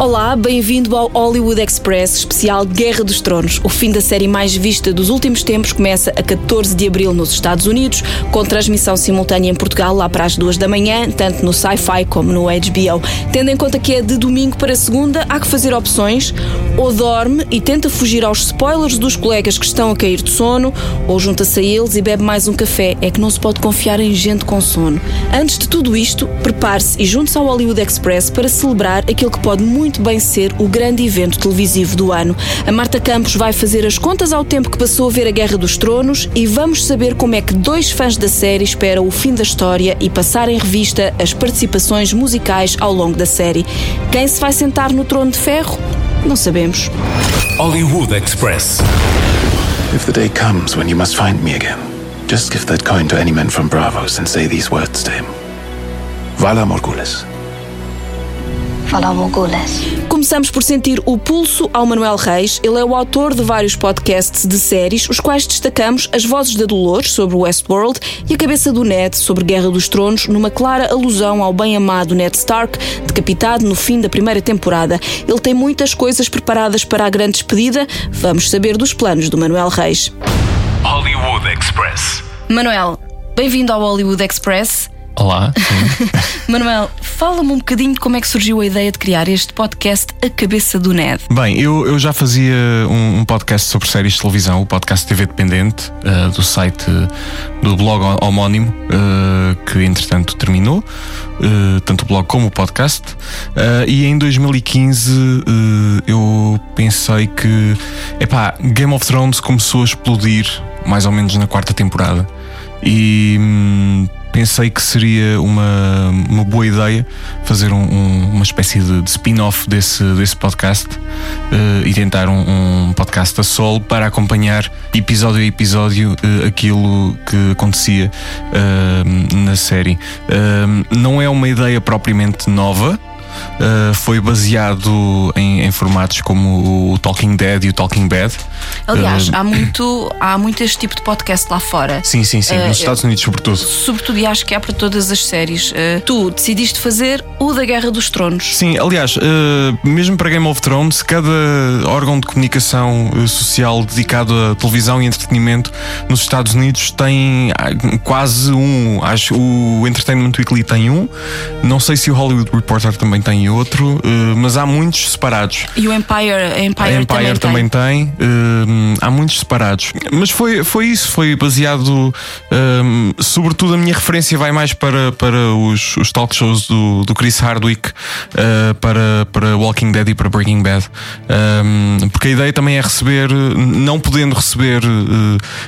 Olá, bem-vindo ao Hollywood Express especial Guerra dos Tronos. O fim da série mais vista dos últimos tempos começa a 14 de abril nos Estados Unidos, com transmissão simultânea em Portugal lá para as 2 da manhã, tanto no Sci-Fi como no HBO. Tendo em conta que é de domingo para segunda, há que fazer opções. Ou dorme e tenta fugir aos spoilers dos colegas que estão a cair de sono, ou junta-se a eles e bebe mais um café. É que não se pode confiar em gente com sono. Antes de tudo isto, prepare-se e junte-se ao Hollywood Express para celebrar aquilo que pode muito muito bem ser o grande evento televisivo do ano. A Marta Campos vai fazer as contas ao tempo que passou a ver a Guerra dos Tronos e vamos saber como é que dois fãs da série esperam o fim da história e passar em revista as participações musicais ao longo da série. Quem se vai sentar no trono de ferro? Não sabemos. Hollywood Express. If the day comes when you must find me again, just give that coin to any man from Bravos and say these words to him. Vala Morgulis. Começamos por sentir o pulso ao Manuel Reis. Ele é o autor de vários podcasts de séries, os quais destacamos as vozes da Dolores sobre Westworld e a cabeça do Ned sobre Guerra dos Tronos, numa clara alusão ao bem-amado Ned Stark, decapitado no fim da primeira temporada. Ele tem muitas coisas preparadas para a grande despedida. Vamos saber dos planos do Manuel Reis. Hollywood Express. Manuel, bem-vindo ao Hollywood Express. Olá. Manuel, fala-me um bocadinho de como é que surgiu a ideia de criar este podcast A Cabeça do Ned. Bem, eu, eu já fazia um, um, podcast sobre séries de televisão, o podcast TV Dependente, uh, do site do blog homónimo, uh, que entretanto terminou, uh, tanto o blog como o podcast. e em 2015 eu pensei que epá, Game of Thrones começou a explodir mais ou menos na quarta temporada. E hum, pensei que seria uma, uma boa ideia fazer um, um, uma espécie de, de spin-off desse, desse podcast uh, e tentar um, um, podcast a solo para acompanhar episódio a episódio uh, aquilo que acontecia uh, na série. não é uma ideia propriamente nova uh, foi baseado em, em, formatos como o Talking Dead e o Talking Bad. Aliás, uh, há, muito, há muito este tipo de podcast lá fora. Sim, sim, sim, nos uh, Estados Unidos, sobretudo. Sobretudo, e acho que há para todas as séries. tu decidiste fazer o da Guerra dos Tronos. Sim, aliás, mesmo para Game of Thrones, cada órgão de comunicação social dedicado a televisão e entretenimento nos Estados Unidos tem quase um. Acho o Entertainment Weekly tem um. Não sei se o Hollywood Reporter também tem outro, eh, mas há muitos separados. E o Empire, Empire, Empire também, também tem. tem. Eh, há muitos separados. Mas foi, foi isso, foi baseado. Eh, sobretudo a minha referência vai mais para, para os, os talk shows do, do Chris Hardwick, para, para Walking Dead e para Breaking Bad. porque a ideia também é receber, não podendo receber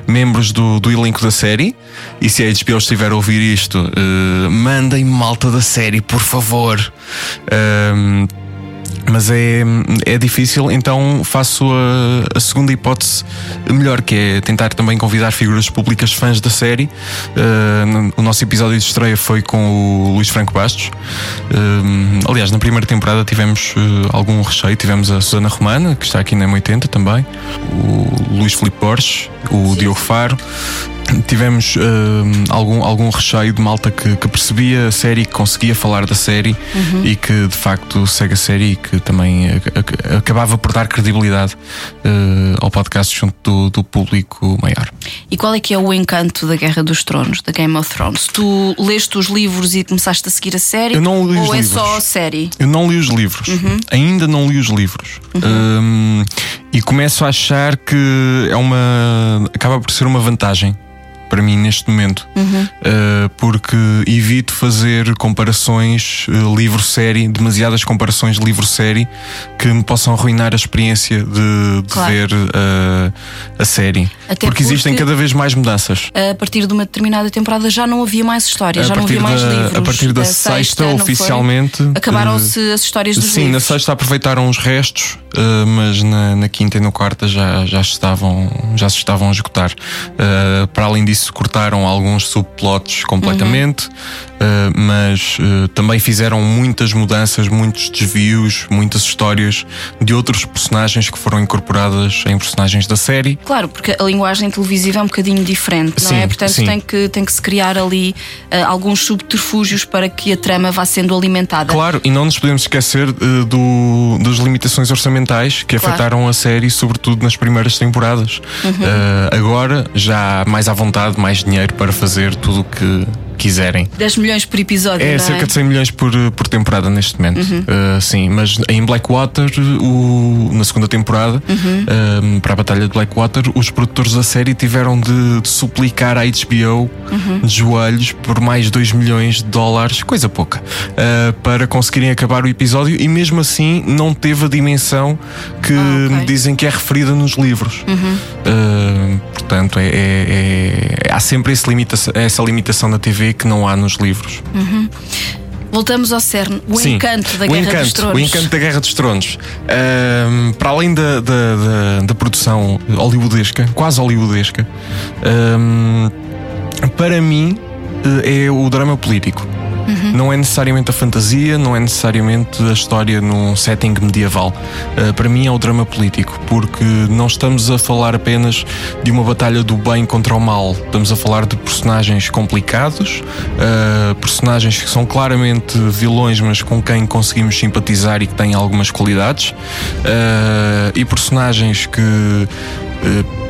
membros do, do elenco da série, e se a HBO estiver a ouvir isto, mandem malta da série, por favor. Um, mas é, é difícil, então faço a, a, segunda hipótese melhor, que é tentar também convidar figuras públicas fãs da série. Uh, o nosso episódio de estreia foi com o Luís Franco Bastos. Uh, aliás, na primeira temporada tivemos uh, algum recheio, tivemos a Susana Romana, que está aqui na M80 também, o Luís Filipe Borges, o Diogo Faro tivemos uh, algum, algum recheio de malta que, que, percebia a série, que conseguia falar da série uhum. e que de facto segue a série e que também acabava por dar credibilidade uh, ao podcast junto do, do, público maior. E qual é que é o encanto da Guerra dos Tronos, da Game of Thrones? Tu leste os livros e começaste a seguir a série? Eu não li ou os é livros. só a série? Eu não li os livros. Uhum. Ainda não li os livros. Uhum. Um, e começo a achar que é uma. acaba por ser uma vantagem para mim neste momento, uhum. uh, porque evito fazer comparações uh, livro-série, demasiadas comparações livro-série que me possam arruinar a experiência de, de claro. ver uh, a série. Porque, porque, existem cada vez mais mudanças. A partir de uma determinada temporada já não havia mais histórias, já não havia mais livros. A partir da, da sexta, sexta oficialmente. Acabaram-se as histórias dos Sim, livros. na sexta aproveitaram os restos, mas na, na, quinta e na quarta já, já, estavam, já se estavam a esgotar. para além disso, isso, cortaram alguns subplots completamente, uh, mas uh, também fizeram muitas mudanças, muitos desvios, muitas histórias de outros personagens que foram incorporadas em personagens da série. Claro, porque a linguagem televisiva é um bocadinho diferente, não é? Sim, Portanto, sim. tem que, tem que se criar ali uh, alguns subterfúgios para que a trama vá sendo alimentada. Claro, e não nos podemos esquecer do, das limitações orçamentais que Claro. afetaram a série, sobretudo nas primeiras temporadas. Uhum. Uh, agora já mais à vontade, mais dinheiro para fazer tudo o que quiserem. 10 milhões por episódio, É não cerca é? de 100 milhões por, por temporada neste momento. Uhum. Uh, sim, mas em Blackwater, o, na segunda temporada, Uhum. um, para a Batalha de Blackwater, os produtores da série tiveram de, de suplicar à HBO Uhum. de joelhos por mais 2 milhões de dólares, coisa pouca, uh, para conseguirem acabar o episódio e mesmo assim não teve a dimensão que Ah, ok. Uhum. dizem que é referida nos livros. Uh, portanto, é, é- é- há sempre limita essa limitação na TV que não há nos livros. Voltamos ao cerne, o Sim, encanto da o Guerra encanto, dos Tronos. O encanto da Guerra dos Tronos. Ahm, para além da, da, da- da produção hollywoodesca, quase hollywoodesca, ahm, para mim eh, é o drama político. Não é necessariamente a fantasia, não é necessariamente a história num setting medieval. Uh, para mim é o drama político, porque não estamos a falar apenas de uma batalha do bem contra o mal. Estamos a falar de personagens complicados, uh, personagens que são claramente vilões, mas com quem conseguimos simpatizar e que têm algumas qualidades, uh, e personagens que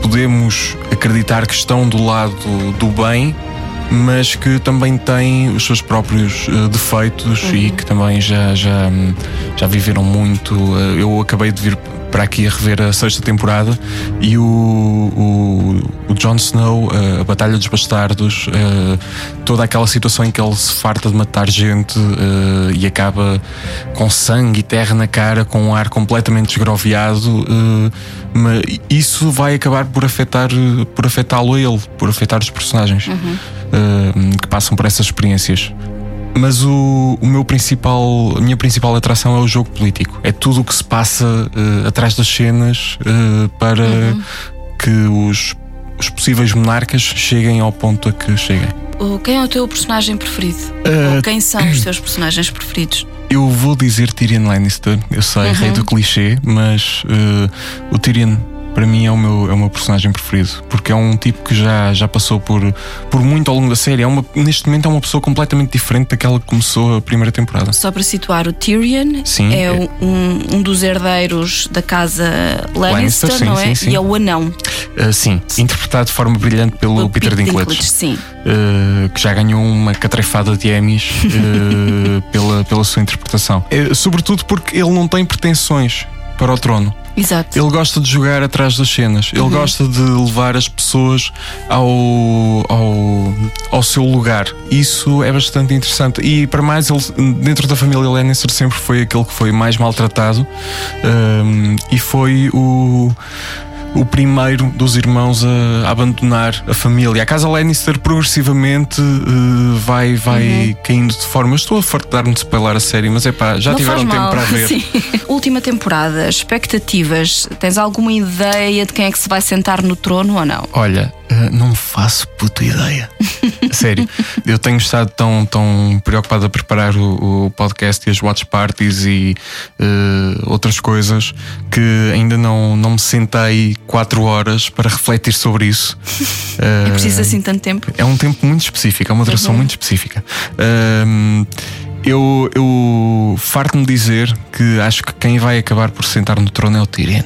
podemos acreditar que estão do lado do bem mas que também têm os seus próprios eh, defeitos e que também já, já, hum, já viveram muito. Eh, eu acabei de vir para aqui a rever a sexta temporada e o, o, o Jon Snow, eh, a Batalha dos Bastardos, eh, toda aquela situação em que ele se farta de matar gente eh, e acaba com sangue e terra na cara, com um ar completamente esgroviado, eh, mas isso vai acabar por afetar por afetá-lo a ele, por afetar os personagens eh, que passam por essas experiências. Mas o, o meu principal, a minha principal atração é o jogo político. É tudo o que se passa eh, atrás das cenas eh, para que os, os possíveis monarcas cheguem ao ponto a que cheguem. O- Quem é o teu personagem preferido? Uh, Ou quem são os teus personagens preferidos? Eu vou dizer Tyrion Lannister, eu sei, rei do clichê, mas eh, o Tyrion para mim é o, meu, é o meu personagem preferido, porque é um tipo que já, já passou por, por muito ao longo da série. É uma, neste momento é uma pessoa completamente diferente daquela que começou a primeira temporada. Só para situar, o Tyrion Sim, é é- um, um dos herdeiros da casa Lannister, Lannister, sim, não é? sim, sim. E é o anão. Uh, sim, interpretado de forma brilhante pelo Peter Pete Dinklage, Sim. uh, que já ganhou uma catrefada de Emmys uh, pela, pela sua interpretação. Uh, sobretudo porque ele não tem pretensões para o trono. Exato. Ele gosta de jogar atrás das cenas. Ele gosta de levar as pessoas ao, ao, ao seu lugar. Isso é bastante interessante. E para mais, ele, dentro da família Lannister, sempre foi aquele que foi mais maltratado um, e foi o. O primeiro dos irmãos a abandonar a família. A casa Lannister progressivamente uh, vai, vai caindo de forma. Estou a fartar-me de spoiler a série, mas é pá, já não tiveram tempo mal. para ver. Sim. Última temporada, expectativas. Tens alguma ideia de quem é que se vai sentar no trono ou não? Olha, eh, não faço puta ideia. Sério, eu tenho estado tão, tão preocupado a preparar o, o podcast e as watch parties e eh, outras coisas que ainda não, não me sentei quatro horas para refletir sobre isso. É Eh, preciso assim tanto tempo? é um tempo muito específico, é uma duração muito específica. Ahm, eu eu farto-me dizer que acho que quem vai acabar por sentar no trono é o Tyrion.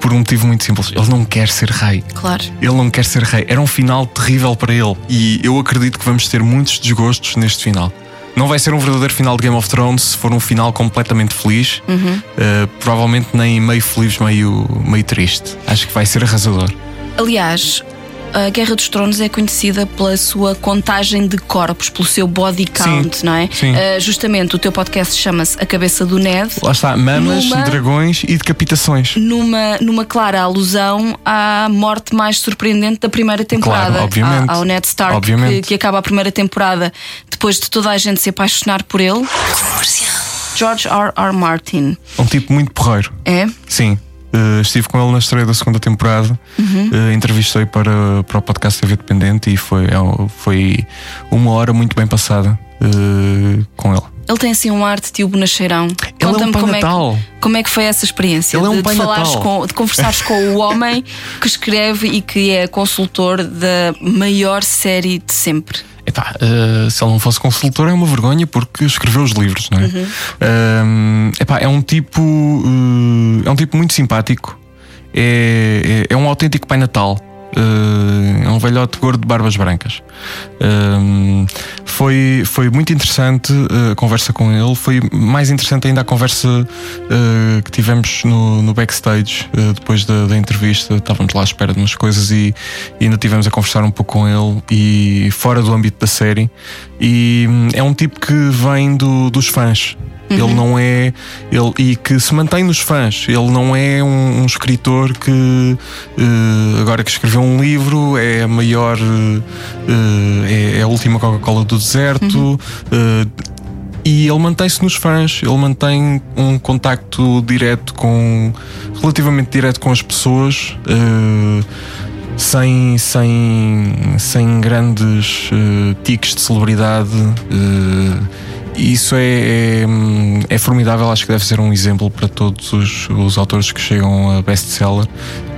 Por um motivo muito simples. Ele não quer ser rei. Claro. Ele não quer ser rei. Era um final terrível para ele. E eu acredito que vamos ter muitos desgostos neste final. Não vai ser um verdadeiro final de Game of Thrones se for um final completamente feliz. Uh, provavelmente nem meio feliz, meio, meio triste. Acho que vai ser arrasador. Aliás, a Guerra dos Tronos é conhecida pela sua contagem de corpos, pelo seu body count, não é? sim. Ah, justamente o teu podcast chama-se A Cabeça do Ned. Lá está, mamas, Numa- dragões e decapitações. Numa, numa clara alusão à morte mais surpreendente da primeira temporada. Claro, obviamente. Ao, ao Ned Stark, Obviamente. que, que acaba a primeira temporada depois de toda a gente se apaixonar por ele. George R. R. Martin. Um tipo muito porreiro. É? Sim. Uh, estive com ele na estreia da segunda temporada. Uh, entrevistei para, para o podcast TV Dependente e foi, é, foi uma hora muito bem passada uh, com ele. Ele tem assim um ar de tio Bonacheirão. é um Conta-me Pai como, é Natal. que, como é que foi essa experiência Ele é um de, de falares com, de conversares com o homem que escreve e que é consultor da maior série de sempre. Epá, uh, se ele não fosse consultor é uma vergonha porque escreveu os livros, não é? Uhum. Um, epá, é um tipo uh, é um tipo muito simpático, é, é, é um autêntico Pai Natal. Uh, é um velhote gordo de barbas brancas. Um, foi, foi muito interessante uh, a conversa com ele. Foi mais interessante ainda a conversa uh, que tivemos no, no backstage depois da, da entrevista. Estávamos lá à espera de umas coisas e, e ainda tivemos a conversar um pouco com ele e fora do âmbito da série. E hum, é um tipo que vem do, dos fãs. Ele não é. Ele, e que se mantém nos fãs. Ele não é um, um escritor que eh, agora que escreveu um livro é a maior. eh, é, é a última Coca-Cola do deserto. eh, e ele mantém-se nos fãs, ele mantém um contacto direto com. relativamente direto com as pessoas. sem, sem, sem grandes eh, tiques de celebridade. e isso é, é, é formidável, acho que deve ser um exemplo para todos os, os autores que chegam a best-seller.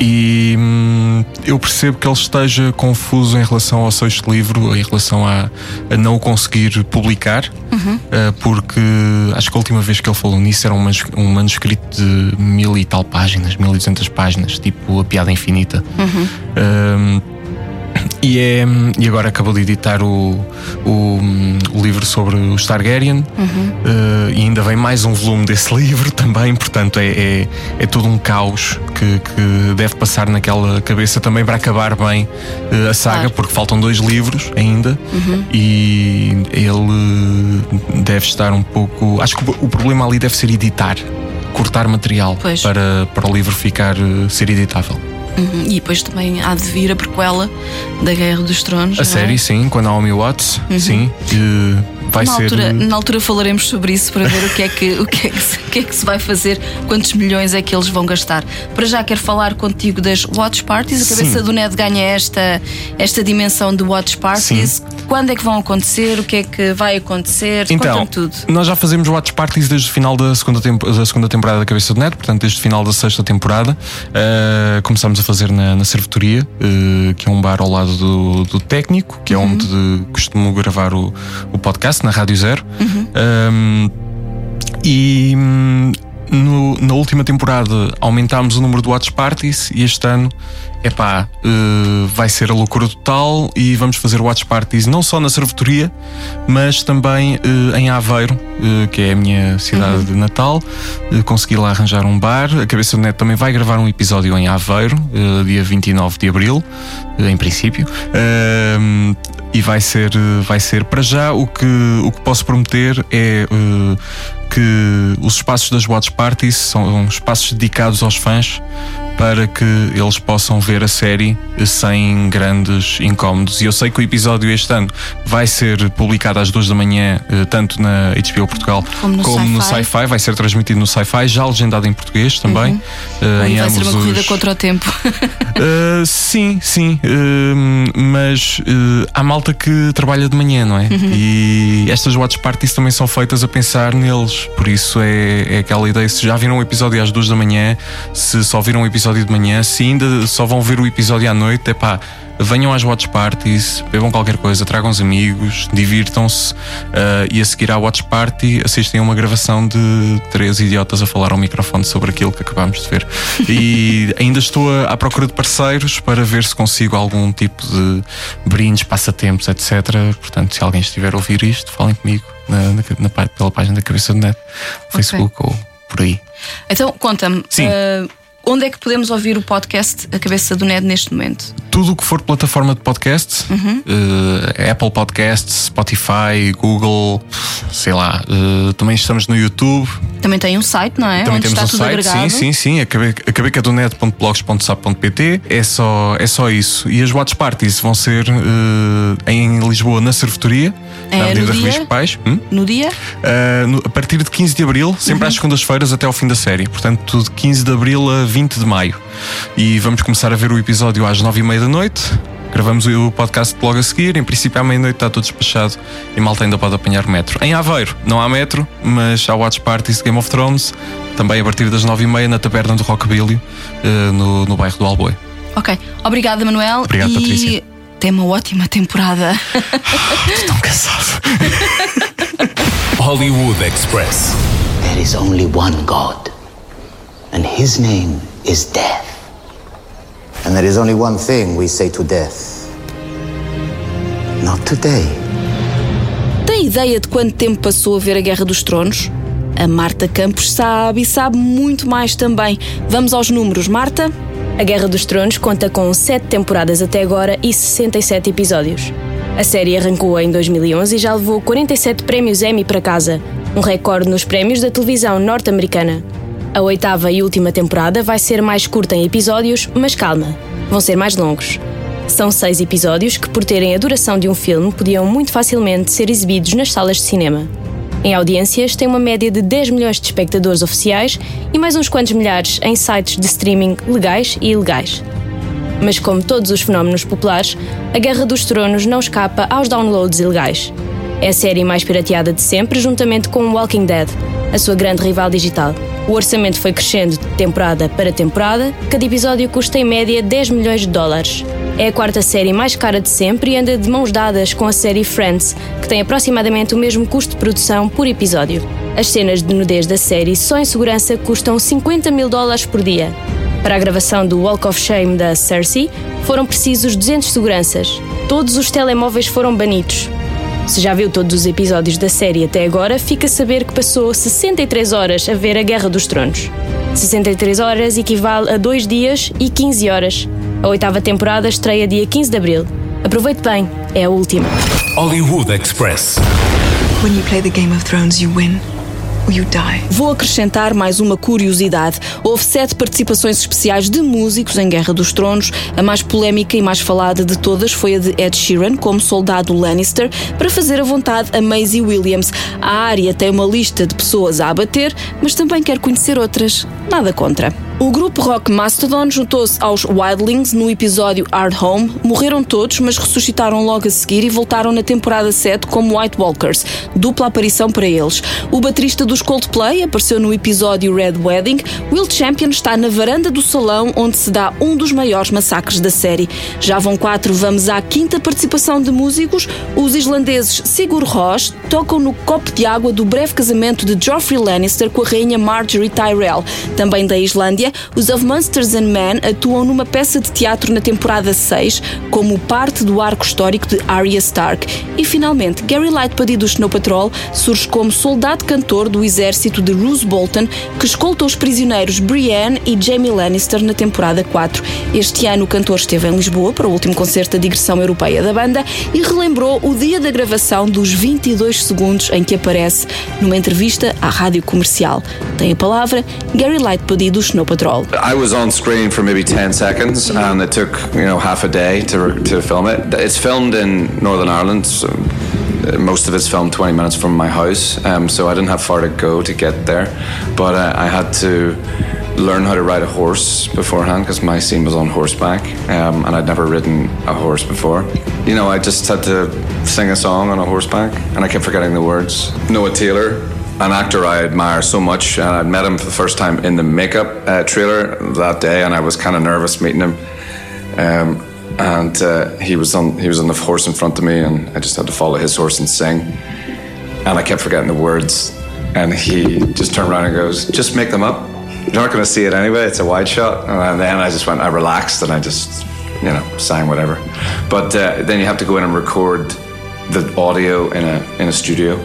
E hum, eu percebo que ele esteja confuso em relação ao sexto livro, em relação a, a não o conseguir publicar, eh, porque acho que a última vez que ele falou nisso era um, manus- um manuscrito de mil e tal páginas, mil e duzentas páginas, tipo a piada infinita. Hum, e, é, e agora acabou de editar o, o, o livro sobre os Targaryen Eh, e ainda vem mais um volume desse livro também, portanto é, é, é todo um caos que, que deve passar naquela cabeça também para acabar bem eh, a saga, Claro. porque faltam dois livros ainda e ele deve estar um pouco. Acho que o o problema ali deve ser editar. Cortar material Pois. para, para o livro ficar eh, ser editável. Uhum. E depois também há de vir a prequela da Guerra dos Tronos. A é? série, sim, com a Naomi Watts, sim. eh, vai na, ser. altura, na altura falaremos sobre isso para ver o que, é que, o, que é que se, o que é que se vai fazer, quantos milhões é que eles vão gastar. Para já quero falar contigo das Watch Parties. A cabeça Sim. do Ned ganha esta, esta dimensão de Watch Parties. Quando é que vão acontecer? O que é que vai acontecer? Então, tudo. nós já fazemos watch parties desde o final da segunda, tempo- da segunda temporada da Cabeça do Neto, portanto, desde o final da sexta temporada. Uh, começámos a fazer na, na uh, que é um bar ao lado do, do técnico, que é onde costumo gravar o, o podcast, na Rádio Zero. Um, e hum, no- na última temporada aumentámos o número de watch parties e este ano epá, eh, vai ser a loucura total e vamos fazer watch parties não só na Cervetoria, mas também eh, em Aveiro, eh, que é a minha cidade de Natal. Consegui lá arranjar um bar. A Cabeça do Neto também vai gravar um episódio em Aveiro, dia 29 de Abril, em princípio. E vai ser, eh, vai ser para já o que, o que posso prometer é eh, que os espaços das watch parties são espaços dedicados aos fãs para que eles possam ver a série sem grandes incómodos. E eu sei que o episódio este ano vai ser publicado às duas da manhã, eh, tanto na HBO Portugal Como no Sci-Fi. Sci-Fi. Vai ser transmitido no Sci-Fi, já legendado em português também. eh, em E vai ser uma corrida os- contra o tempo. Uh, sim, sim, uh, mas uh, há malta que trabalha de manhã, não é? E estas watch parties também são feitas a pensar neles, por isso é, é aquela ideia. Se já viram um episódio às duas da manhã, se só viram um episódio de manhã, se ainda só vão ver o episódio à noite, é pá. Venham às watch parties, bebam qualquer coisa, tragam os amigos, divirtam-se uh, e a seguir à watch party assistem a uma gravação de três idiotas a falar ao microfone sobre aquilo que acabámos de ver. E ainda estou a- à procura de parceiros para ver se consigo algum tipo de brindes, passatempos, etc. Portanto, se alguém estiver a ouvir isto, falem comigo na, na- na pela página da Cabeça do Net, Facebook ou por aí. Então, conta-me. Sim. eh, onde é que podemos ouvir o podcast A Cabeça do Ned neste momento? Tudo o que for plataforma de podcast, eh, Apple Podcasts, Spotify, Google, sei lá, eh, também estamos no YouTube, Também tem um site, não é? Também Onde temos um site, agregado. sim, sim, sim. Que é. É só, é só isso. E as watch parties vão ser eh, em Lisboa, na Cervetoria, É, na no Avenida Pais. Hum? No dia? Uh, no- a partir de 15 de Abril, sempre Uhum. às segundas-feiras até ao fim da série. Portanto, de 15 de Abril a 20 de maio. E vamos começar a ver o episódio às 9 e meia da noite. Gravamos o podcast logo a seguir. Em princípio, à meia-noite está tudo despachado e malta ainda pode apanhar metro. Em Aveiro, não há metro, mas há Watch Parties de Game of Thrones, também a partir das 9 e meia na taberna do Rockabilly, uh, no, no bairro do Alboi. Ok, obrigada, Manuel. Obrigado, e Patrícia. Tem uma ótima temporada. Estou tão cansado. Hollywood Express. There is only one God, and his name is death. And there is only one thing we say to death Not today. Tem ideia de quanto tempo passou a ver a Guerra dos Tronos? A Marta Campos sabe e sabe muito mais também. Vamos aos números, Marta? A Guerra dos Tronos conta com 7 temporadas até agora e 67 episódios. A série arrancou em 2011 e já levou 47 prémios Emmy para casa, um recorde nos prémios da televisão norte-americana. A oitava e última temporada vai ser mais curta em episódios, mas calma, vão ser mais longos. São seis episódios que, por terem a duração de um filme, podiam muito facilmente ser exibidos nas salas de cinema. Em audiências, tem uma média de 10 milhões de espectadores oficiais e mais uns quantos milhares em sites de streaming legais e ilegais. Mas, como todos os fenómenos populares, a Guerra dos Tronos não escapa aos downloads ilegais. É a série mais pirateada de sempre, juntamente com Walking Dead, a sua grande rival digital. O orçamento foi crescendo de temporada para temporada, cada episódio custa em média 10 milhões de dólares. É a quarta série mais cara de sempre e anda de mãos dadas com a série Friends, que tem aproximadamente o mesmo custo de produção por episódio. As cenas de nudez da série só em segurança custam 50 mil dólares por dia. Para a gravação do Walk of Shame da Cersei, foram precisos 200 seguranças. Todos os telemóveis foram banidos. Se já viu todos os episódios da série até agora, fica a saber que passou 63 horas a ver a Guerra dos Tronos. 63 horas equivale a 2 dias e 15 horas. A oitava temporada estreia dia 15 de abril. Aproveite bem, é a última. Hollywood Express. When you play the Game of Thrones, you win. Vou acrescentar mais uma curiosidade. Houve sete participações especiais de músicos em Guerra dos Tronos. A mais polémica e mais falada de todas foi a de Ed Sheeran, como soldado Lannister, para fazer a vontade a Maisie Williams. A área tem uma lista de pessoas a abater, mas também quer conhecer outras. Nada contra. O grupo rock Mastodon juntou-se aos Wildlings no episódio Hard Home. Morreram todos, mas ressuscitaram logo a seguir e voltaram na temporada 7 como White Walkers. Dupla aparição para eles. O baterista dos Coldplay apareceu no episódio Red Wedding. Will Champion está na varanda do salão onde se dá um dos maiores massacres da série. Já vão quatro, vamos à quinta participação de músicos. Os islandeses Sigur Rós tocam no copo de água do breve casamento de Joffrey Lannister com a rainha Marjorie Tyrell. Também da Islândia, os Of Monsters and Men atuam numa peça de teatro na temporada 6 como parte do arco histórico de Arya Stark. E finalmente, Gary Lightbody do Snow Patrol surge como soldado-cantor do exército de Roose Bolton que escolta os prisioneiros Brienne e Jaime Lannister na temporada 4. Este ano o cantor esteve em Lisboa para o último concerto da digressão europeia da banda e relembrou o dia da gravação dos 22 segundos em que aparece numa entrevista à rádio comercial. Tem a palavra Gary Lightbody do Snow Patrol. I was on screen for maybe 10 seconds and it took, you know, half a day to, to film it. It's filmed in Northern Ireland. So uh, most of it's filmed 20 minutes from my house, um, so I didn't have far to go to get there. But uh, I had to learn how to ride a horse beforehand because my scene was on horseback um, and I'd never ridden a horse before. You know, I just had to sing a song on a horseback and I kept forgetting the words. Noah Taylor, an actor I admire so much, and I'd met him for the first time in the makeup uh, trailer that day, and I was kind of nervous meeting him. Um, and uh, he was on he was on the horse in front of me, and I just had to follow his horse and sing. And I kept forgetting the words, and he just turned around and goes, "Just make them up. You're not going to see it anyway. It's a wide shot." And then I just went, I relaxed, and I just you know sang whatever. But uh, then you have to go in and record the audio in a in a studio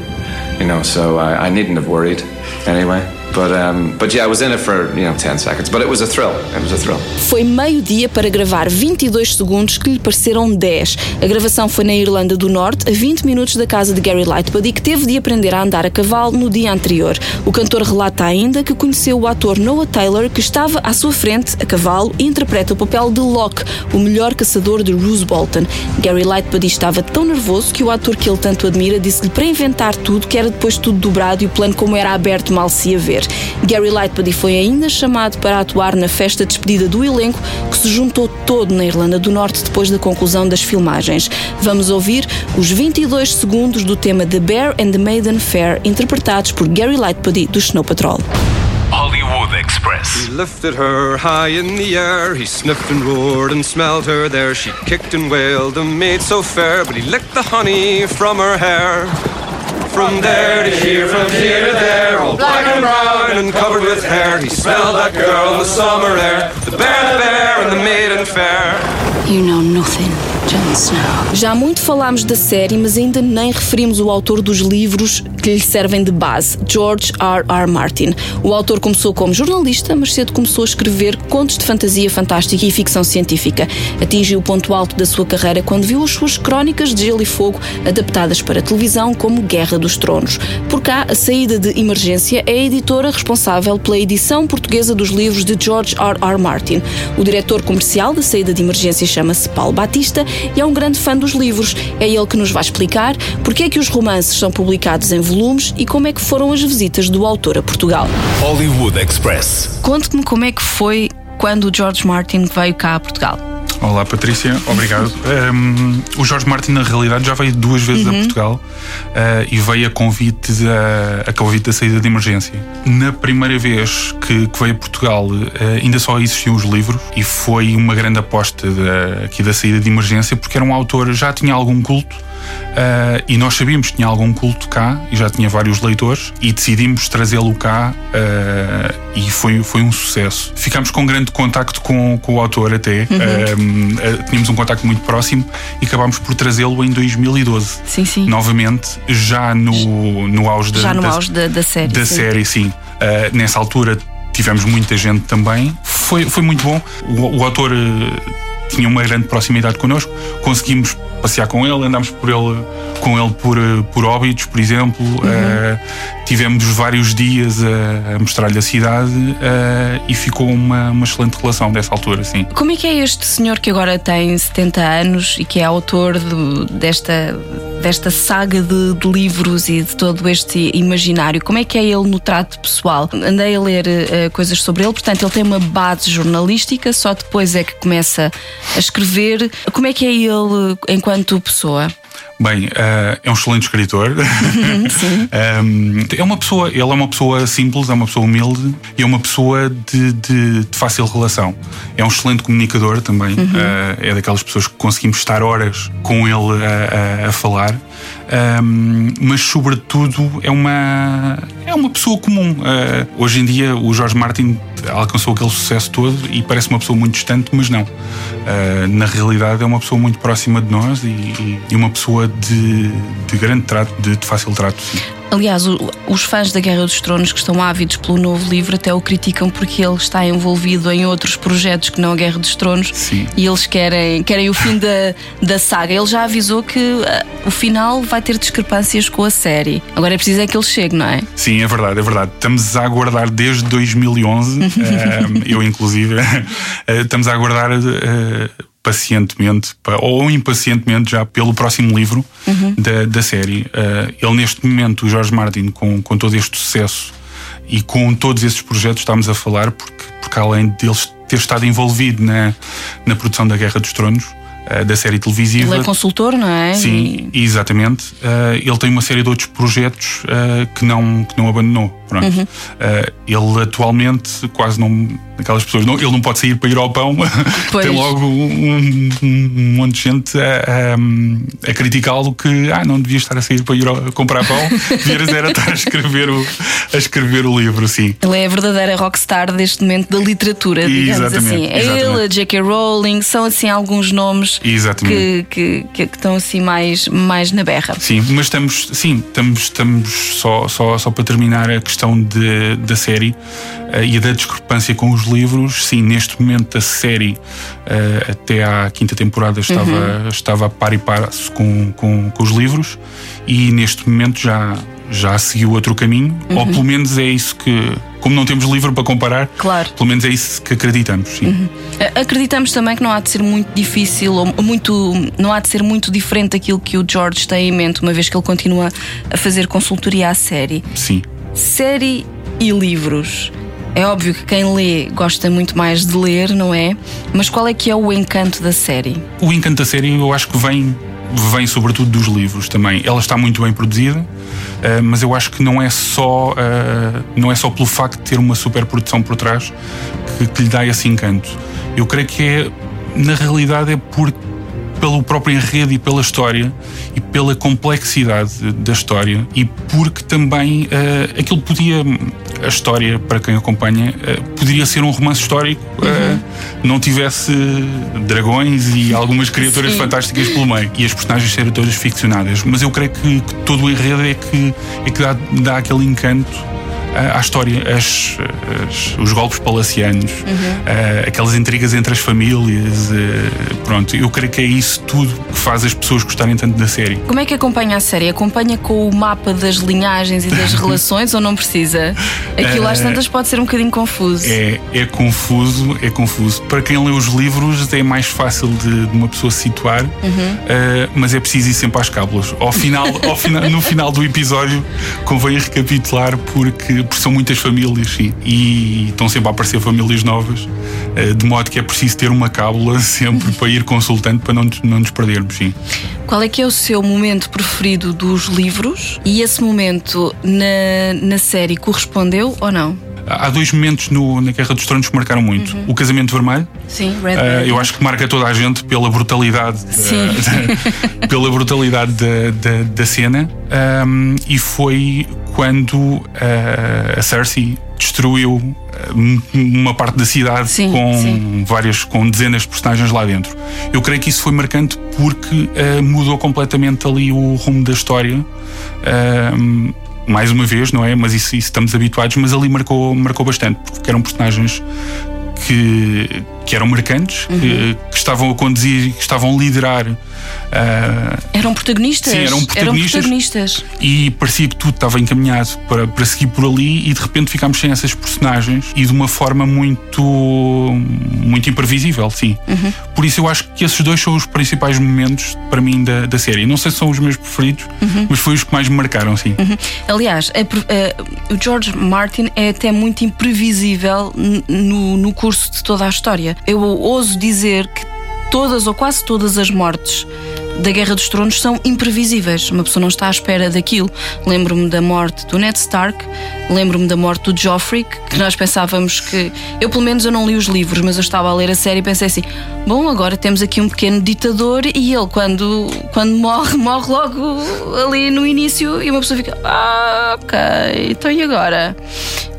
you know, so I, I needn't have worried anyway. But um, but yeah, I was in it for you know 10 seconds, but it was a thrill. It was a thrill. Foi meio-dia para gravar 22 segundos que lhe pareceram 10. A gravação foi na Irlanda do Norte, a 20 minutos da casa de Gary Lightbody, que teve de aprender a andar a cavalo no dia anterior. O cantor relata ainda que conheceu o ator Noah Taylor, que estava à sua frente a cavalo e interpreta o papel de Locke, o melhor caçador de Roose Bolton. Gary Lightbody estava tão nervoso que o ator que ele tanto admira disse-lhe para inventar tudo, que era depois tudo dobrado e o plano como era aberto mal se ia ver. Gary Lightbody foi ainda chamado para atuar na festa de despedida do elenco, que se juntou todo na Irlanda do Norte depois da conclusão das filmagens. Vamos ouvir os 22 segundos do tema The Bear and the Maiden Fair, interpretados por Gary Lightbody do Snow Patrol. Hollywood Express. He lifted her high in the air. He sniffed and roared and smelled her there. She kicked and wailed, a maid so fair, but he licked the honey from her hair. From there to here, from here to there, all black and brown and covered with hair. He smelled that girl in the summer air. The bear, the bear, and the maiden fair. You know nothing. Já muito falámos da série, mas ainda nem referimos o autor dos livros que lhe servem de base, George R. R. Martin. O autor começou como jornalista, mas cedo começou a escrever contos de fantasia fantástica e ficção científica. Atingiu o ponto alto da sua carreira quando viu as suas crónicas de Gelo e Fogo adaptadas para televisão como Guerra dos Tronos. Por cá, a saída de emergência é a editora responsável pela edição portuguesa dos livros de George R. R. Martin. O diretor comercial da saída de emergência chama-se Paulo Batista e é um grande fã dos livros. É ele que nos vai explicar porque é que os romances são publicados em volumes e como é que foram as visitas do autor a Portugal. Hollywood Express. Conte-me como é que foi quando o George Martin veio cá a Portugal. Olá Patrícia, obrigado. um, o Jorge Martin na realidade já veio duas vezes Uhum. a Portugal uh, e veio a convite da, a convite da saída de emergência. Na primeira vez que, que veio a Portugal uh, ainda só existiam os livros e foi uma grande aposta da, aqui da saída de emergência porque era um autor já tinha algum culto uh, e nós sabíamos que tinha algum culto cá e já tinha vários leitores e decidimos trazê-lo cá uh, e foi, foi um sucesso. Ficámos com grande contacto com, com o autor até, Uhum. um, uh, tínhamos um contacto muito próximo e acabámos por trazê-lo em 2012. Sim, sim. Novamente, já no, no auge da, Já no da- auge da, da série. da sim. série, sim. Nessa altura tivemos muita gente também. Foi, foi muito bom. O, o autor tinha uma grande proximidade connosco. Conseguimos passear com ele, andámos por ele, com ele por, uh, por Óbidos, por exemplo. Uh, tivemos vários dias a, a mostrar-lhe a cidade uh, e ficou uma, uma excelente relação dessa altura, sim. Como é que é este senhor que agora tem 70 anos e que é autor do- desta, desta saga de, de livros e de todo este imaginário? Como é que é ele no trato pessoal? Andei a ler eh, coisas sobre ele, portanto, ele tem uma base jornalística, só depois é que começa a escrever. Como é que é ele enquanto pessoa? Bem, eh, é um excelente escritor. Um, é uma pessoa, ele é uma pessoa simples, é uma pessoa humilde e é uma pessoa de, de- de fácil relação. É um excelente comunicador também. Uhum. Eh, é daquelas pessoas que conseguimos estar horas com ele a, a- a falar. Um, mas sobretudo é uma é uma pessoa comum. Eh, hoje em dia o Jorge Martin alcançou aquele sucesso todo e parece uma pessoa muito distante, mas não. Eh, na realidade é uma pessoa muito próxima de nós e, e- e uma pessoa de, de grande trato, de, de fácil trato. sim. Aliás, o- os fãs da Guerra dos Tronos que estão ávidos pelo novo livro até o criticam porque ele está envolvido em outros projetos que não a Guerra dos Tronos Sim. e eles querem, querem o fim da, da saga. Ele já avisou que ah, o final vai ter discrepâncias com a série. Agora é preciso é que ele chegue, não é? Sim, é verdade, é verdade. Estamos a aguardar desde 2011, eh, eu inclusive, eh, estamos a aguardar pacientemente pa- ou impacientemente já pelo próximo livro Uhum. da, da série. Eh, ele, neste momento, o Jorge Martin, com, com todo este sucesso e com todos esses projetos, estamos a falar, porque, porque além de ele ter estado envolvido na, na produção da Guerra dos Tronos, eh, da série televisiva. Ele é consultor, não é? Sim, exatamente. Uh, ele tem uma série de outros projetos uh, que, não, que não abandonou. Uhum. Uh, ele atualmente quase não. Aquelas pessoas, não, ele não pode sair para ir ao pão. Tem logo um, um- um monte de gente a, a, a criticá-lo que ah, não devia estar a sair para ir ao- comprar pão, devias era estar a escrever, o, a escrever o livro, sim. Ele é a verdadeira rockstar deste momento da literatura, digamos Exatamente, assim. É exatamente. ele, a J.K. Rowling, são assim alguns nomes Exatamente. que, que, que, estão assim mais, mais na berra. Sim, mas estamos, sim, estamos, estamos só, só, só para terminar a questão de, da série eh, e da discrepância com os livros. Sim, neste momento a série eh, até à quinta temporada estava, Uhum. estava a par e passo com, com, com os livros e neste momento já, já seguiu outro caminho, ou Uhum. pelo menos é isso que, como não temos livro para comparar, Claro. pelo menos é isso que acreditamos. Sim. A- Acreditamos também que não há de ser muito difícil ou muito não há de ser muito diferente daquilo que o George tem em mente, uma vez que ele continua a fazer consultoria à série. Sim. Série e livros. É óbvio que quem lê gosta muito mais de ler, não é? Mas qual é que é o encanto da série? O encanto da série eu acho que vem vem sobretudo dos livros também. Ela está muito bem produzida, uh, mas eu acho que não é só uh, não é só pelo facto de ter uma superprodução por trás que, que lhe dá esse encanto. Eu creio que é na realidade é por pelo próprio enredo e pela história e pela complexidade da história e porque também uh, aquilo podia a história para quem acompanha uh, poderia ser um romance histórico uh, não tivesse dragões e algumas criaturas Sim. fantásticas pelo meio e as personagens serem todas ficcionadas mas eu creio que, que todo o enredo é que, é que dá, dá aquele encanto à história, as, as, os golpes palacianos, uhum. uh, aquelas intrigas entre as famílias. Uh, pronto, eu creio que é isso tudo que faz as pessoas gostarem tanto da série. Como é que acompanha a série? Acompanha com o mapa das linhagens e das relações ou não precisa? Aquilo uh, às tantas pode ser um bocadinho confuso. É, é confuso, é confuso. Para quem lê os livros é mais fácil de, de uma pessoa se situar, uhum. mas é preciso ir sempre às cábulas. Ao final, ao final, no final do episódio convém recapitular porque porque são muitas famílias, sim, e estão sempre a aparecer famílias novas, eh, de modo que é preciso ter uma cábula sempre para ir consultando para não, não nos perdermos, sim. Qual é que é o seu momento preferido dos livros? E esse momento na, na série correspondeu ou não? Há dois momentos no, na Guerra dos Tronos que marcaram muito. Uhum. O Casamento Vermelho. Sim, Red uh, Eu acho que marca toda a gente pela brutalidade, uh, pela brutalidade da, da, da cena. Um, e foi quando uh, a Cersei destruiu uma parte da cidade sim, com sim. várias com dezenas de personagens lá dentro. Eu creio que isso foi marcante porque uh, mudou completamente ali o rumo da história. Uh, mais uma vez, não é? Mas isso, isso, estamos habituados, mas ali marcou, marcou bastante, porque eram personagens que, que eram marcantes, uhum. que, que, estavam a conduzir, que estavam a liderar Uh, eram protagonistas? Sim, eram protagonistas, eram protagonistas. E parecia que tudo estava encaminhado para, para seguir por ali e de repente ficámos sem essas personagens e de uma forma muito, muito imprevisível, sim. Uhum. Por isso eu acho que esses dois são os principais momentos para mim da, da série. Não sei se são os meus preferidos, uhum. mas foi os que mais me marcaram, sim. Uhum. Aliás, a, a, o George Martin é até muito imprevisível no, no curso de toda a história. Eu ouso dizer que todas ou quase todas as mortes da Guerra dos Tronos são imprevisíveis. Uma pessoa não está à espera daquilo. Lembro-me da morte do Ned Stark, lembro-me da morte do Joffrey, que nós pensávamos que. Eu, pelo menos, eu não li os livros, mas eu estava a ler a série e pensei assim: bom, agora temos aqui um pequeno ditador e ele, quando, quando morre, morre logo ali no início e uma pessoa fica: ah, ok, então e agora?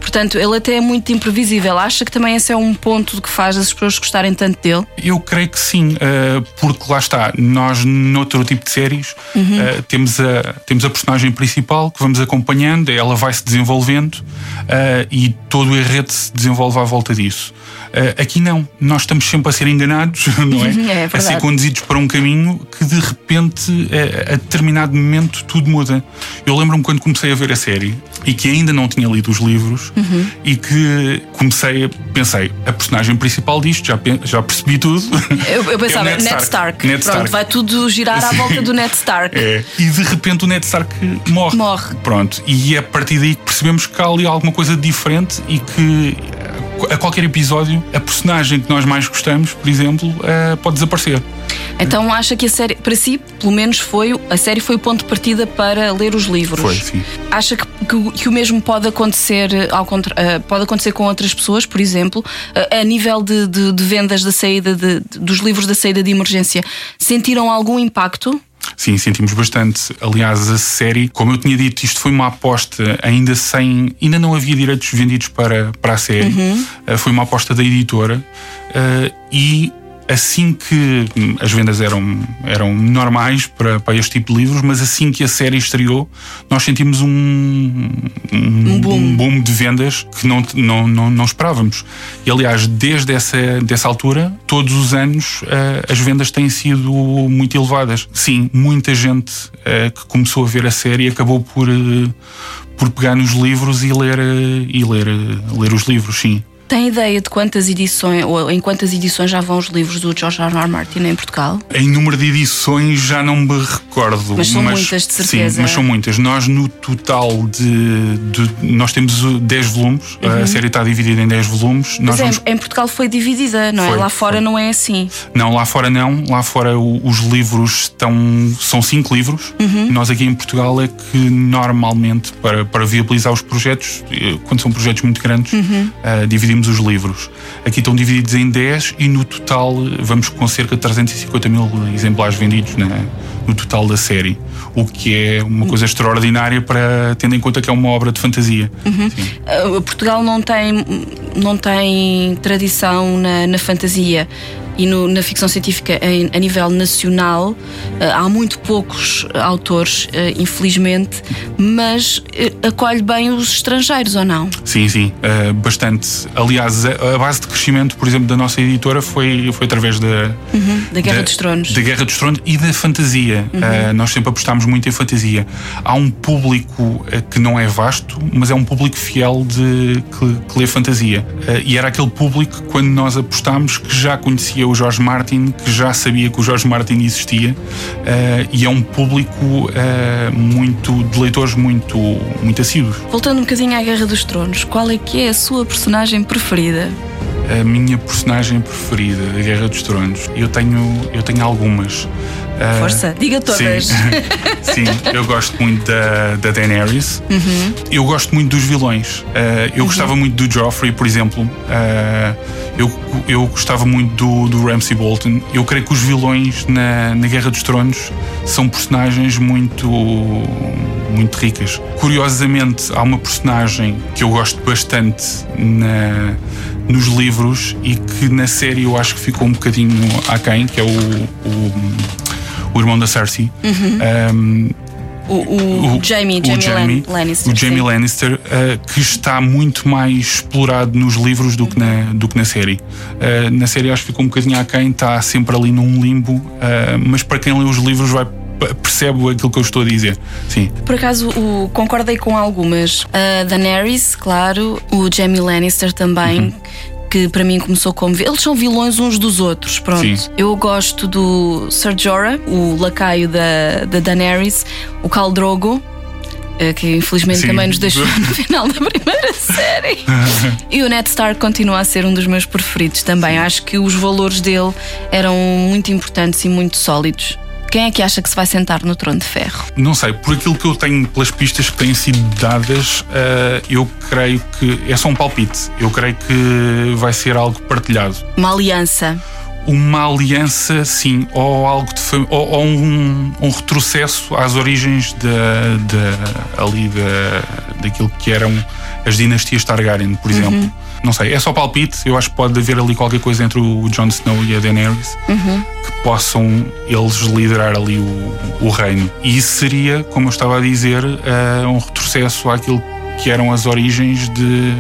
Portanto, ele até é muito imprevisível. Acha que também esse é um ponto que faz as pessoas gostarem tanto dele? Eu creio que sim, uh, porque lá está, nós noutro tipo de séries uhum. uh, temos, a, temos a personagem principal que vamos acompanhando, ela vai se desenvolvendo uh, e todo o enredo se desenvolve à volta disso. Uh, aqui não, nós estamos sempre a ser enganados, não é? é a ser conduzidos para um caminho que de repente, a, a determinado momento, tudo muda. Eu lembro-me quando comecei a ver a série e que ainda não tinha lido os livros uhum. e que comecei a pensei, a personagem principal disto, já, já percebi tudo. Eu, eu pensava, é Ned, Ned, Stark. Ned Pronto, Stark. vai tudo girar à volta do Ned Stark. É. E de repente o Ned Stark morre. Morre. Pronto. E é a partir daí que percebemos que há ali alguma coisa diferente e que a qualquer episódio, a personagem que nós mais gostamos, por exemplo, uh, pode desaparecer. Então acha que a série, para si, pelo menos foi, a série foi o ponto de partida para ler os livros? Foi, sim. Acha que, que, que o mesmo pode acontecer, ao contra, uh, pode acontecer com outras pessoas, por exemplo, a nível de, de, de, vendas da saída de, dos livros da saída de emergência, sentiram algum impacto? Sim, sentimos bastante. Aliás, a série, como eu tinha dito, isto foi uma aposta ainda sem. ainda não havia direitos vendidos para, para a série. Uhum. Uh, foi uma aposta da editora uh, e assim que as vendas eram, eram normais para, para este tipo de livros, mas assim que a série estreou, nós sentimos um, um, um, boom. um boom. de vendas que não, não, não, não, esperávamos. E aliás, desde essa, dessa altura, todos os anos, uh, as vendas têm sido muito elevadas. Sim, muita gente uh, que começou a ver a série acabou por, uh, por pegar nos livros e ler, e ler, ler os livros, sim. Tem ideia de quantas edições, ou em quantas edições já vão os livros do George R. R. Martin em Portugal? Em número de edições já não me recordo. Mas são muitas, de certeza. Sim, mas são muitas. Nós, no total de. de nós temos 10 volumes, uhum. a série está dividida em 10 volumes. Mas é, vamos... em Portugal foi dividida, não é? Foi, lá fora foi. não é assim. Não, lá fora não. Lá fora os livros estão. são 5 livros. Uhum. Nós aqui em Portugal é que normalmente, para, para viabilizar os projetos, eh, quando são projetos muito grandes, Uhum. uh, dividimos os livros. Aqui estão divididos em 10 e no total vamos com cerca de 350 mil exemplares vendidos na, no total da série. O que é uma coisa extraordinária para tendo em conta que é uma obra de fantasia. Uhum. Uh, Portugal não tem, não tem tradição na, na fantasia e no, na ficção científica em, a nível nacional uh, há muito poucos autores, uh, infelizmente, mas uh, acolhe bem os estrangeiros ou não? Sim, sim, bastante. Aliás, a, a, base de crescimento, por exemplo, da nossa editora foi, foi através da, uhum, da Guerra da, dos Tronos. Da Guerra dos Tronos e da fantasia. Uhum. Uh, nós sempre apostámos muito em fantasia. Há um público uh, que não é vasto, mas é um público fiel de, que, que lê fantasia. e era aquele público, quando nós apostámos, que já conhecia o Jorge Martin, que já sabia que o Jorge Martin existia, e é um público muito de leitores muito, muito assíduos. Voltando um bocadinho à Guerra dos Tronos, qual é que é a sua personagem preferida? A minha personagem preferida da Guerra dos Tronos, eu tenho, eu tenho algumas. Força, uh, diga todas. Sim, sim, eu gosto muito da, da Daenerys. Uhum. Eu gosto muito dos vilões. Uh, eu uhum. gostava muito do Joffrey, por exemplo. Uh, eu, eu gostava muito do, do Ramsay Bolton. Eu creio que os vilões na, na Guerra dos Tronos são personagens muito, muito ricas. Curiosamente, há uma personagem que eu gosto bastante na, nos livros e que na série eu acho que ficou um bocadinho aquém, que é o, o, o irmão da Cersei. Uhum. Um, o, o, o, Jamie, Jamie, Jamie Lannister. O Jamie. Lannister, uh, que está muito mais explorado nos livros do que na, do que na série. Uh, na série acho que ficou um bocadinho aquém, está sempre ali num limbo, uh, mas para quem lê os livros vai percebo aquilo que eu estou a dizer. Sim. Por acaso o, concordei com algumas. A Daenerys, claro, o Jamie Lannister também. Uhum. Que para mim começou como. Eles são vilões uns dos outros, pronto. Sim. Eu gosto do Ser Jorah, o lacaio da, da Daenerys, o Khal Drogo, que infelizmente Sim. também nos deixou no final da primeira série. e o Ned Stark continua a ser um dos meus preferidos também. Sim. Acho que os valores dele eram muito importantes e muito sólidos. Quem é que acha que se vai sentar no trono de ferro? Não sei, por aquilo que eu tenho, pelas pistas que têm sido dadas, uh, eu creio que é só um palpite. Eu creio que vai ser algo partilhado. Uma aliança. Uma aliança, sim, ou algo de ou, ou um, um, retrocesso às origens da, da ali da, daquilo que eram as dinastias Targaryen, por exemplo. Uhum. Não sei, é só palpite. Eu acho que pode haver ali qualquer coisa entre o Jon Snow e a Daenerys uhum. que possam eles liderar ali o, o, reino. E isso seria, como eu estava a dizer, uh, um retrocesso àquilo que eram as origens de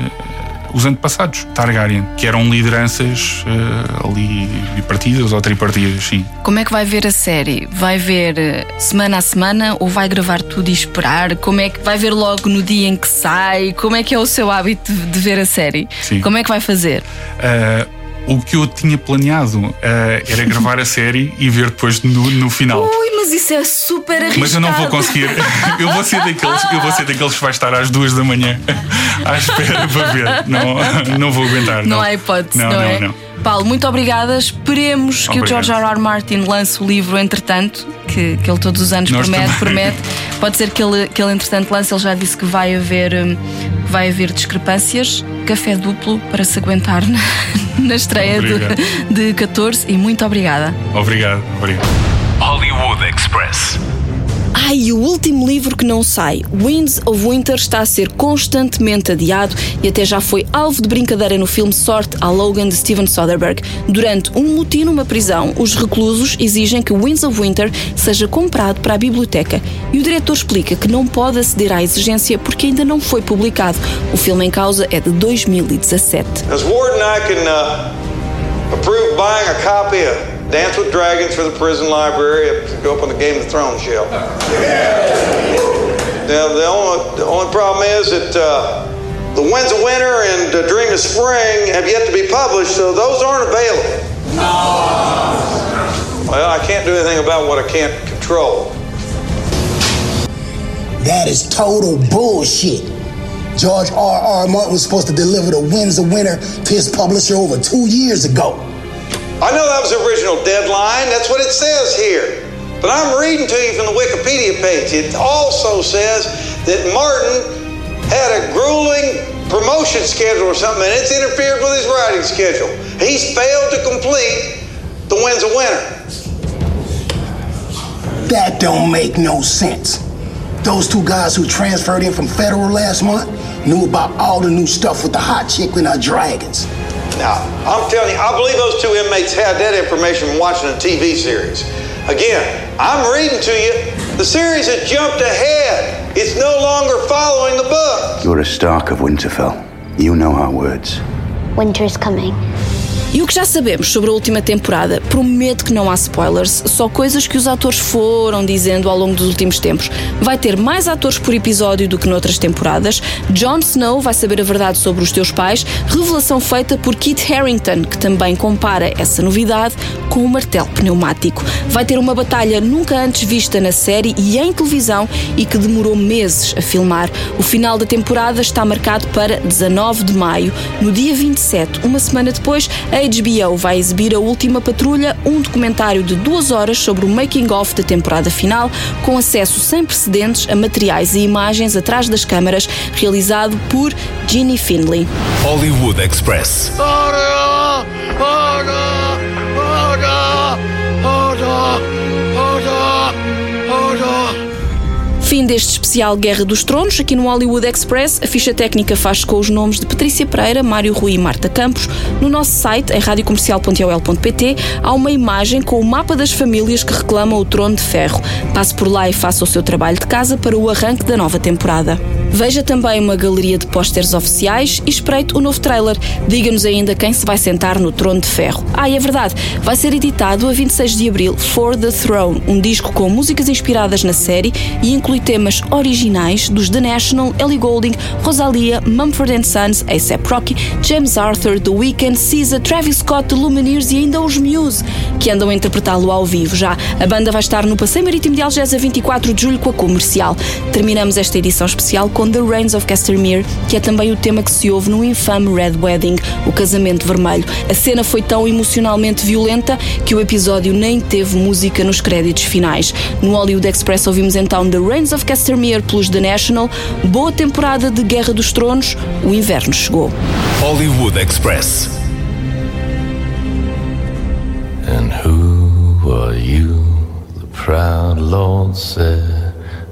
os antepassados Targaryen, que eram lideranças uh, ali bipartidas ou tripartidas, sim. Como é que vai ver a série? Vai ver eh, semana a semana ou vai gravar tudo e esperar? Como é que vai ver logo no dia em que sai? Como é que é o seu hábito de ver a série? Sim. Como é que vai fazer? Uh, o que eu tinha planeado uh, era gravar a série e ver depois no, no final. Ui, mas isso é super arriscado. Mas eu não vou conseguir. Eu vou ser daqueles, eu vou ser daqueles que vai estar às duas da manhã à espera para ver. Não, não vou aguentar. Não, não. há hipótese, não, não, não é? Não. Paulo, muito obrigada. Esperemos que Obrigado. o George R. R. Martin lance o livro entretanto, que, que ele todos os anos Nós promete, também. promete. Pode ser que ele, que ele entretanto lance, ele já disse que vai haver, hum, vai haver discrepâncias. Café duplo para se aguentar na, estreia de, de 14 e muito obrigada. Obrigado, obrigado. Hollywood Express. Ai, e o último livro que não sai, Winds of Winter, está a ser constantemente adiado e até já foi alvo de brincadeira no filme Sorte a Logan de Steven Soderbergh. Durante um motim numa prisão, os reclusos exigem que Winds of Winter seja comprado para a biblioteca e o diretor explica que não pode aceder à exigência porque ainda não foi publicado. O filme em causa é de 2017. As warden, I can uh, approve buying a copy of Dance with Dragons for the prison library go up on the Game of Thrones shelf. Now, the only, the only problem is that uh, The Winds of Winter and uh, Dream of Spring have yet to be published, so those aren't available. Well, I can't do anything about what I can't control. That is total bullshit. George R. R. Martin was supposed to deliver The Winds of Winter to his publisher over two years ago. I know that was the original deadline. That's what it says here. But I'm reading to you from the Wikipedia page. It also says that Martin had a grueling promotion schedule or something, and it's interfered with his writing schedule. He's failed to complete The Winds of Winter. That don't make no sense. Those two guys who transferred in from federal last month knew about all the new stuff with the hot chick and her dragons. Now, I'm telling you, I believe those two inmates had that information from watching a TV series. Again, I'm reading to you. The series has jumped ahead. It's no longer following the book. You're a Stark of Winterfell. You know our words. Winter is coming. E o que já sabemos sobre a última temporada? Prometo que não há spoilers, só coisas que os atores foram dizendo ao longo dos últimos tempos. Vai ter mais atores por episódio do que noutras temporadas. Jon Snow vai saber a verdade sobre os teus pais, revelação feita por Kit Harington, que também compara essa novidade com o martelo pneumático. Vai ter uma batalha nunca antes vista na série e em televisão e que demorou meses a filmar. O final da temporada está marcado para 19 de maio. No dia 27, uma semana depois, a HBO vai exibir A Última Patrulha, um documentário de duas horas sobre o making-of da temporada final, com acesso sem precedentes a materiais e imagens atrás das câmaras, realizado por Ginny Finley. Hollywood Express. Fim deste especial Guerra dos Tronos, aqui no Hollywood Express. A ficha técnica faz com os nomes de Patrícia Pereira, Mário Rui e Marta Campos. No nosso site, em radiocomercial.ol.pt, há uma imagem com o mapa das famílias que reclamam o trono de ferro. Passe por lá e faça o seu trabalho de casa para o arranque da nova temporada. Veja também uma galeria de pósteres oficiais e espreite o novo trailer. Diga-nos ainda quem se vai sentar no trono de ferro. Ah, e é verdade, vai ser editado a 26 de abril For the Throne, um disco com músicas inspiradas na série e inclui temas originais dos The National, Ellie Goulding, Rosalia, Mumford Sons, A$AP Rocky, James Arthur, The Weeknd, SZA, Travis Scott, The Lumineers e ainda os Muse, que andam a interpretá-lo ao vivo. Já a banda vai estar no Passeio Marítimo de Algés a 24 de julho com a comercial. Terminamos esta edição especial com The Reigns of Castamere, que é também o tema que se ouve no infame Red Wedding, o casamento vermelho. A cena foi tão emocionalmente violenta que o episódio nem teve música nos créditos finais. No Hollywood Express ouvimos então The Reigns of Castamere pelos The National. Boa temporada de Guerra dos Tronos, o inverno chegou. Hollywood Express. And who are you? The proud Lord said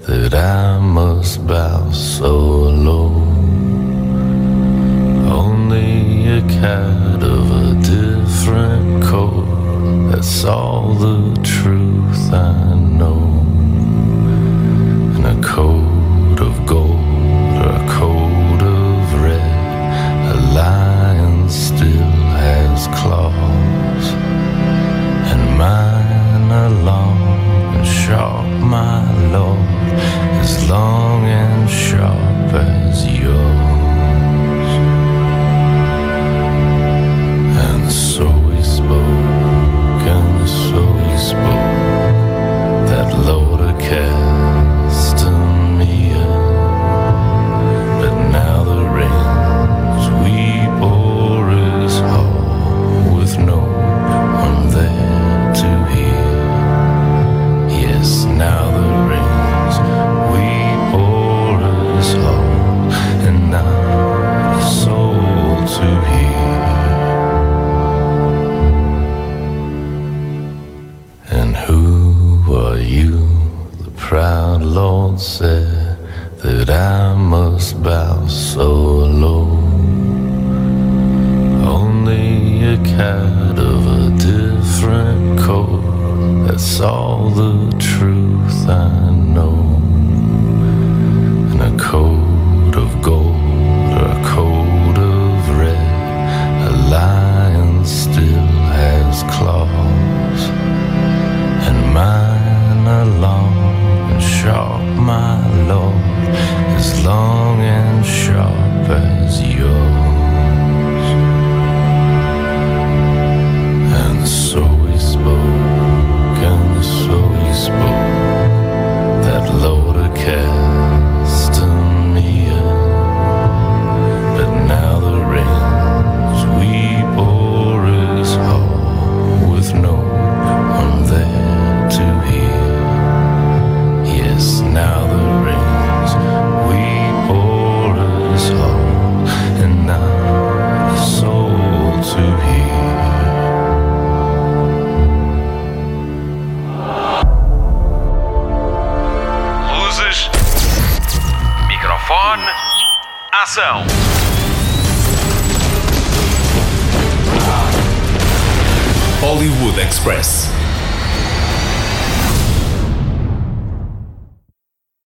that I must bow so low. Only a cat of a different coat. That's all the truth I know.